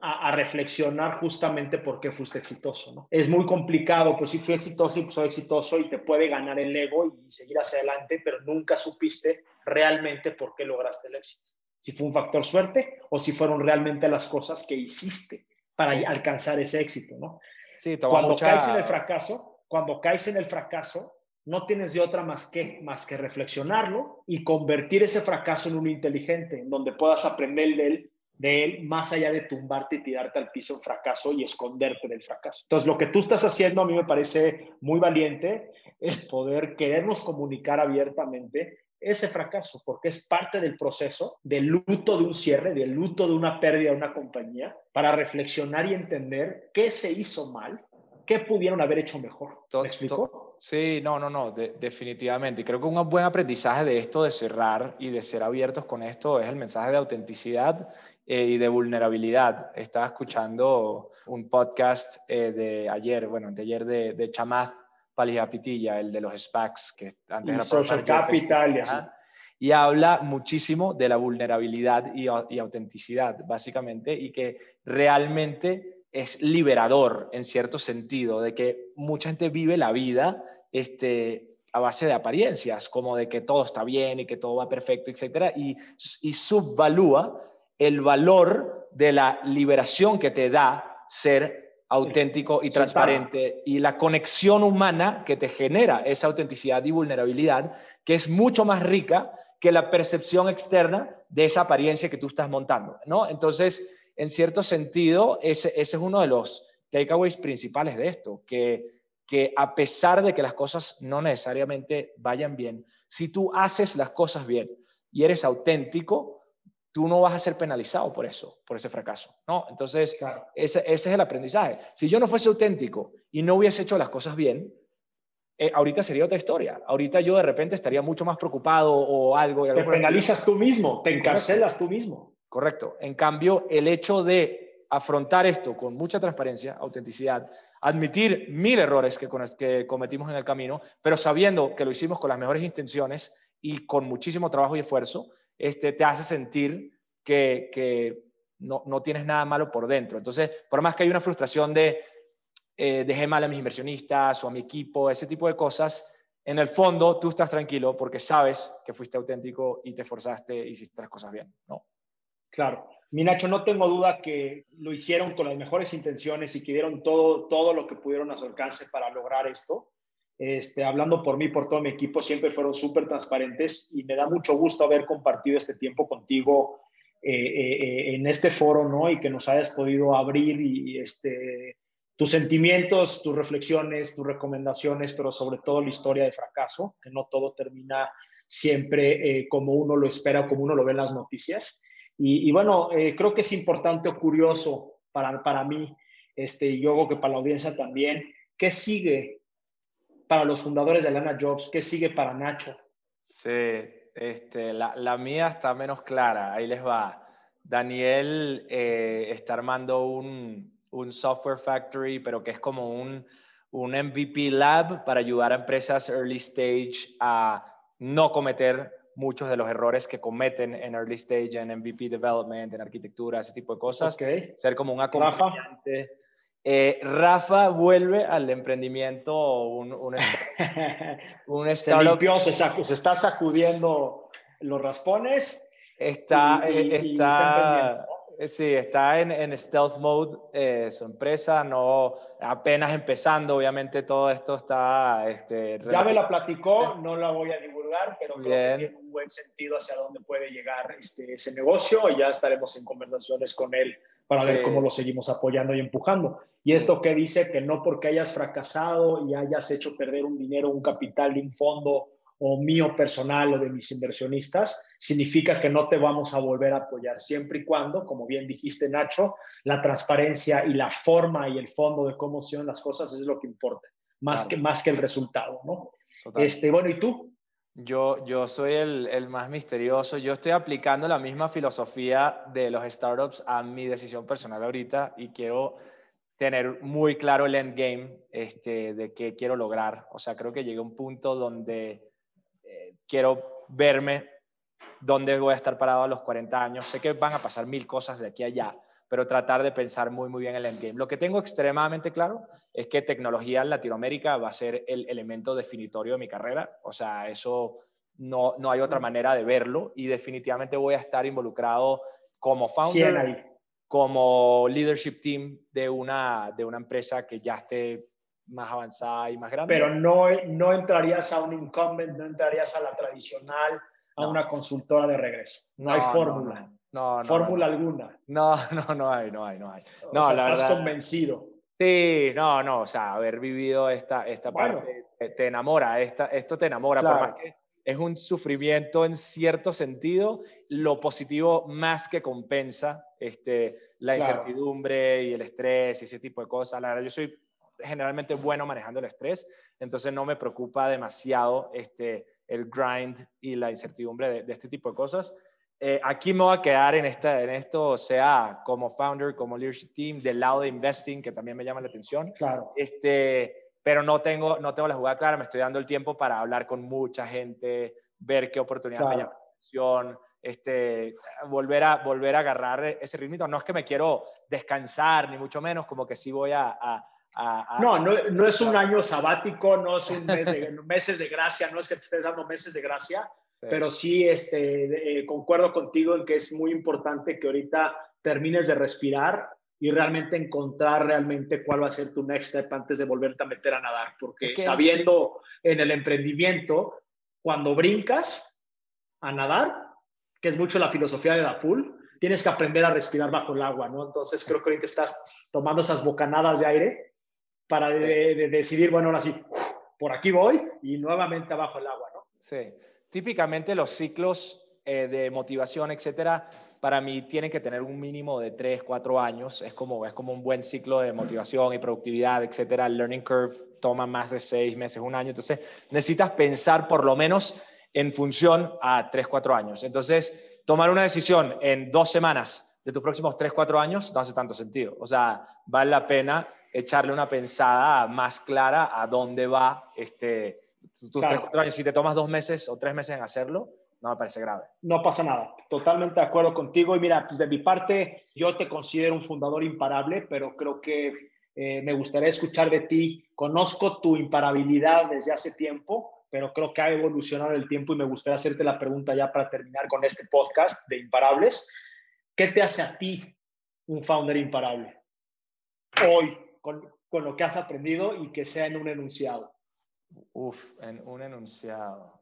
a, a, reflexionar justamente por qué fuiste exitoso, ¿no? Es muy complicado, pues si fui exitoso y pues soy exitoso y te puede ganar el ego y seguir hacia adelante, pero nunca supiste realmente por qué lograste el éxito. Si fue un factor suerte o si fueron realmente las cosas que hiciste para sí. alcanzar ese éxito, ¿no? Sí, cuando mucha... caes en el fracaso, cuando caes en el fracaso, no tienes de otra más que, más que reflexionarlo y convertir ese fracaso en uno inteligente, en donde puedas aprender de él, de él más allá de tumbarte y tirarte al piso en fracaso y esconderte del fracaso. Entonces, lo que tú estás haciendo a mí me parece muy valiente, el poder querernos comunicar abiertamente ese fracaso, porque es parte del proceso del luto de un cierre, del luto de una pérdida de una compañía, para reflexionar y entender qué se hizo mal, qué pudieron haber hecho mejor. ¿Me explico? Sí, no, no, no, de, definitivamente. Y creo que un buen aprendizaje de esto, de cerrar y de ser abiertos con esto, es el mensaje de autenticidad eh, y de vulnerabilidad. Estaba escuchando un podcast eh, de ayer, bueno, anteayer de, de Chamath Palihapitiya, el de los SPACs, que antes y era Social Capital. Y habla muchísimo de la vulnerabilidad y, y autenticidad, básicamente, y que realmente es liberador en cierto sentido, de que mucha gente vive la vida este, a base de apariencias, como de que todo está bien y que todo va perfecto, etcétera, y, y subvalúa el valor de la liberación que te da ser auténtico y transparente y la conexión humana que te genera esa autenticidad y vulnerabilidad, que es mucho más rica que la percepción externa de esa apariencia que tú estás montando, ¿no? Entonces, en cierto sentido, ese, ese es uno de los takeaways principales de esto, que, que a pesar de que las cosas no necesariamente vayan bien, si tú haces las cosas bien y eres auténtico, tú no vas a ser penalizado por eso, por ese fracaso, ¿no? Entonces, claro. ese, ese, es el aprendizaje. Si yo no fuese auténtico y no hubiese hecho las cosas bien, eh, ahorita sería otra historia. Ahorita yo de repente estaría mucho más preocupado o algo. Y te penalizas tú mismo, te encarcelas tú mismo. Correcto. En cambio, el hecho de afrontar esto con mucha transparencia, autenticidad, admitir mil errores que, que cometimos en el camino, pero sabiendo que lo hicimos con las mejores intenciones y con muchísimo trabajo y esfuerzo, este, te hace sentir que, que no, no, tienes nada malo por dentro. Entonces, por más que hay una frustración de eh, dejé mal a mis inversionistas o a mi equipo, ese tipo de cosas, en el fondo tú estás tranquilo porque sabes que fuiste auténtico y te esforzaste y hiciste las cosas bien, ¿no? Claro. Mi Nacho, no tengo duda que lo hicieron con las mejores intenciones y que dieron todo, todo lo que pudieron a su alcance para lograr esto. Este, hablando por mí, por todo mi equipo, siempre fueron súper transparentes y me da mucho gusto haber compartido este tiempo contigo eh, eh, en este foro, ¿no? Y que nos hayas podido abrir y, este, tus sentimientos, tus reflexiones, tus recomendaciones, pero sobre todo la historia de fracaso, que no todo termina siempre eh, como uno lo espera, como uno lo ve en las noticias. Y, y bueno, creo que es importante o curioso para, para mí, este, y yo creo que para la audiencia también, ¿qué sigue para los fundadores de Lana Jobs? ¿Qué sigue para Nacho? Sí, este, la, la mía está menos clara, ahí les va. Daniel eh, está armando un, un, software factory, pero que es como un, un MVP lab para ayudar a empresas early stage a no cometer muchos de los errores que cometen en early stage, en MVP development, en arquitectura, ese tipo de cosas. Okay. Ser como un acompañante. Eh, Rafa vuelve al emprendimiento, un, un, un startup. Se, limpió, se, sac se, está sacudiendo los raspones. Está, y, y, está, y sí, está en, en, stealth mode eh, su empresa, no apenas empezando, obviamente todo esto está... Este, ya me la platicó, no la voy a divulgar, pero creo Bien. que tiene un buen sentido hacia dónde puede llegar este, ese negocio y ya estaremos en conversaciones con él para sí. ver cómo lo seguimos apoyando y empujando. Y esto que dice que no porque hayas fracasado y hayas hecho perder un dinero, un capital de un fondo o mío personal o de mis inversionistas, significa que no te vamos a volver a apoyar, siempre y cuando, como bien dijiste Nacho, la transparencia y la forma y el fondo de cómo son las cosas es lo que importa, más, claro. que, más que el resultado, ¿no? Total. Este, bueno, ¿y tú? Yo, yo soy el, el, más misterioso. Yo estoy aplicando la misma filosofía de los startups a mi decisión personal ahorita y quiero tener muy claro el endgame este, de qué quiero lograr. O sea, creo que llegué a un punto donde eh, quiero verme dónde voy a estar parado a los 40 años. Sé que van a pasar mil cosas de aquí a allá, pero tratar de pensar muy, muy bien el endgame. Lo que tengo extremadamente claro es que tecnología en Latinoamérica va a ser el elemento definitorio de mi carrera. O sea, eso no, no hay otra manera de verlo y definitivamente voy a estar involucrado como founder, como leadership team de una, de una empresa que ya esté más avanzada y más grande. Pero no, no entrarías a un incumbent, no entrarías a la tradicional, a una consultora de regreso. No, hay fórmula. No, no. Fórmula alguna. No, no, no hay, no hay, no hay. No, estás convencido. Sí, no, no, o sea, haber vivido esta, esta parte te, enamora, esta, esto te enamora, por más que es un sufrimiento en cierto sentido, lo positivo más que compensa este, la incertidumbre y el estrés y ese tipo de cosas. La verdad, yo soy generalmente bueno manejando el estrés, entonces no me preocupa demasiado este, el grind y la incertidumbre de, este tipo de cosas. Eh, aquí me voy a quedar en, esta, en esto, sea como founder, como leadership team, del lado de investing, que también me llama la atención. Claro. Este, pero no tengo, no tengo la jugada clara, me estoy dando el tiempo para hablar con mucha gente, ver qué oportunidades me llaman la atención, este, volver, a, volver a agarrar ese ritmo. No es que me quiero descansar, ni mucho menos, como que sí voy a... no, no, no, es un año sabático, no es un mes de, meses de gracia, no es que te estés dando meses de gracia, pero sí este, eh, concuerdo contigo en que es muy importante que ahorita termines de respirar y realmente encontrar realmente cuál va a ser tu next step antes de volverte a meter a nadar, porque sabiendo en el emprendimiento, cuando brincas a nadar, que es mucho la filosofía de la pool, tienes que aprender a respirar bajo el agua, ¿no? Entonces creo que ahorita estás tomando esas bocanadas de aire para decidir, bueno, ahora sí, por aquí voy y nuevamente abajo el agua, ¿no? Sí, típicamente los ciclos eh, de motivación, etcétera, para mí tienen que tener un mínimo de 3, 4 años. Es como, es como un buen ciclo de motivación y productividad, etcétera. El learning curve toma más de 6 meses, un año. Entonces, necesitas pensar por lo menos en función a 3, 4 años. Entonces, tomar una decisión en dos semanas de tus próximos 3, 4 años no hace tanto sentido. O sea, vale la pena echarle una pensada más clara a dónde va este, tus 3, 4 años. Si te tomas dos meses o tres meses en hacerlo, no me parece grave. No pasa nada, totalmente de acuerdo contigo. Y mira, pues de mi parte, yo te considero un fundador imparable, pero creo que eh, me gustaría escuchar de ti. Conozco tu imparabilidad desde hace tiempo, pero creo que ha evolucionado el tiempo y me gustaría hacerte la pregunta ya para terminar con este podcast de imparables. ¿Qué te hace a ti un founder imparable? Hoy, con, con lo que has aprendido y que sea en un enunciado. Uf, en un enunciado.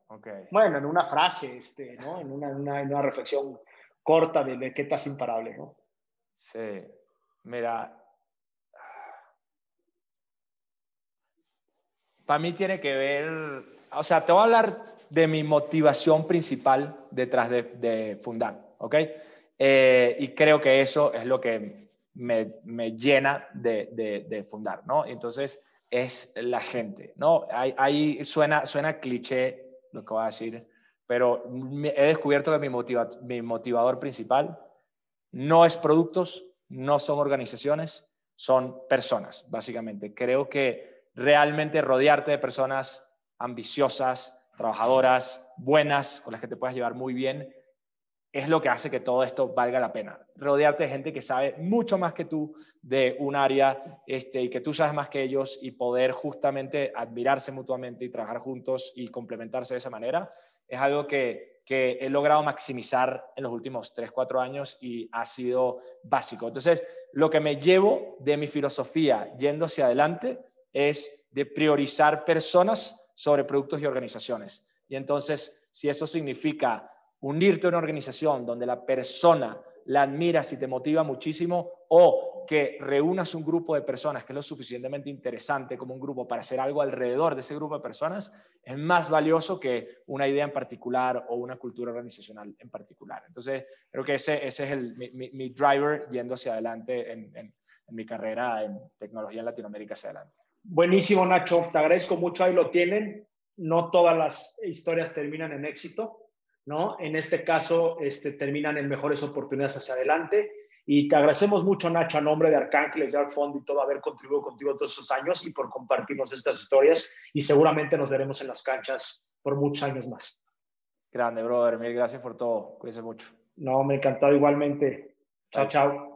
Bueno, en una frase, este, ¿no? En una, una, reflexión corta de, de, qué estás imparable, ¿no? Sí, mira, para mí tiene que ver, o sea, te voy a hablar de mi motivación principal detrás de, fundar, ¿ok? Eh, y creo que eso es lo que me, me llena de, de, fundar, ¿no? Entonces, es la gente, ¿no? Ahí, suena, suena cliché lo que voy a decir, pero he descubierto que mi, mi motivador principal no es productos, no son organizaciones, son personas, básicamente. Creo que realmente rodearte de personas ambiciosas, trabajadoras, buenas, con las que te puedas llevar muy bien, es lo que hace que todo esto valga la pena. Rodearte de gente que sabe mucho más que tú de un área este, y que tú sabes más que ellos y poder justamente admirarse mutuamente y trabajar juntos y complementarse de esa manera, es algo que, que he logrado maximizar en los últimos 3, 4 años y ha sido básico. Entonces, lo que me llevo de mi filosofía yendo hacia adelante es de priorizar personas sobre productos y organizaciones. Y entonces, si eso significa unirte a una organización donde la persona la admiras y te motiva muchísimo o que reúnas un grupo de personas que es lo suficientemente interesante como un grupo para hacer algo alrededor de ese grupo de personas, es más valioso que una idea en particular o una cultura organizacional en particular. Entonces, creo que ese, ese es el, mi, driver yendo hacia adelante en, en mi carrera en tecnología en Latinoamérica hacia adelante. Buenísimo, Nacho. Te agradezco mucho. Ahí lo tienen. No todas las historias terminan en éxito ¿no? En este caso, este, terminan en mejores oportunidades hacia adelante. Y te agradecemos mucho, Nacho, a nombre de Arcángeles, de Arfond y todo, haber contribuido contigo todos esos años y por compartirnos estas historias. Y seguramente nos veremos en las canchas por muchos años más. Grande, brother. Mil gracias por todo. Cuídense mucho. No, me encantado igualmente. Chao, chao.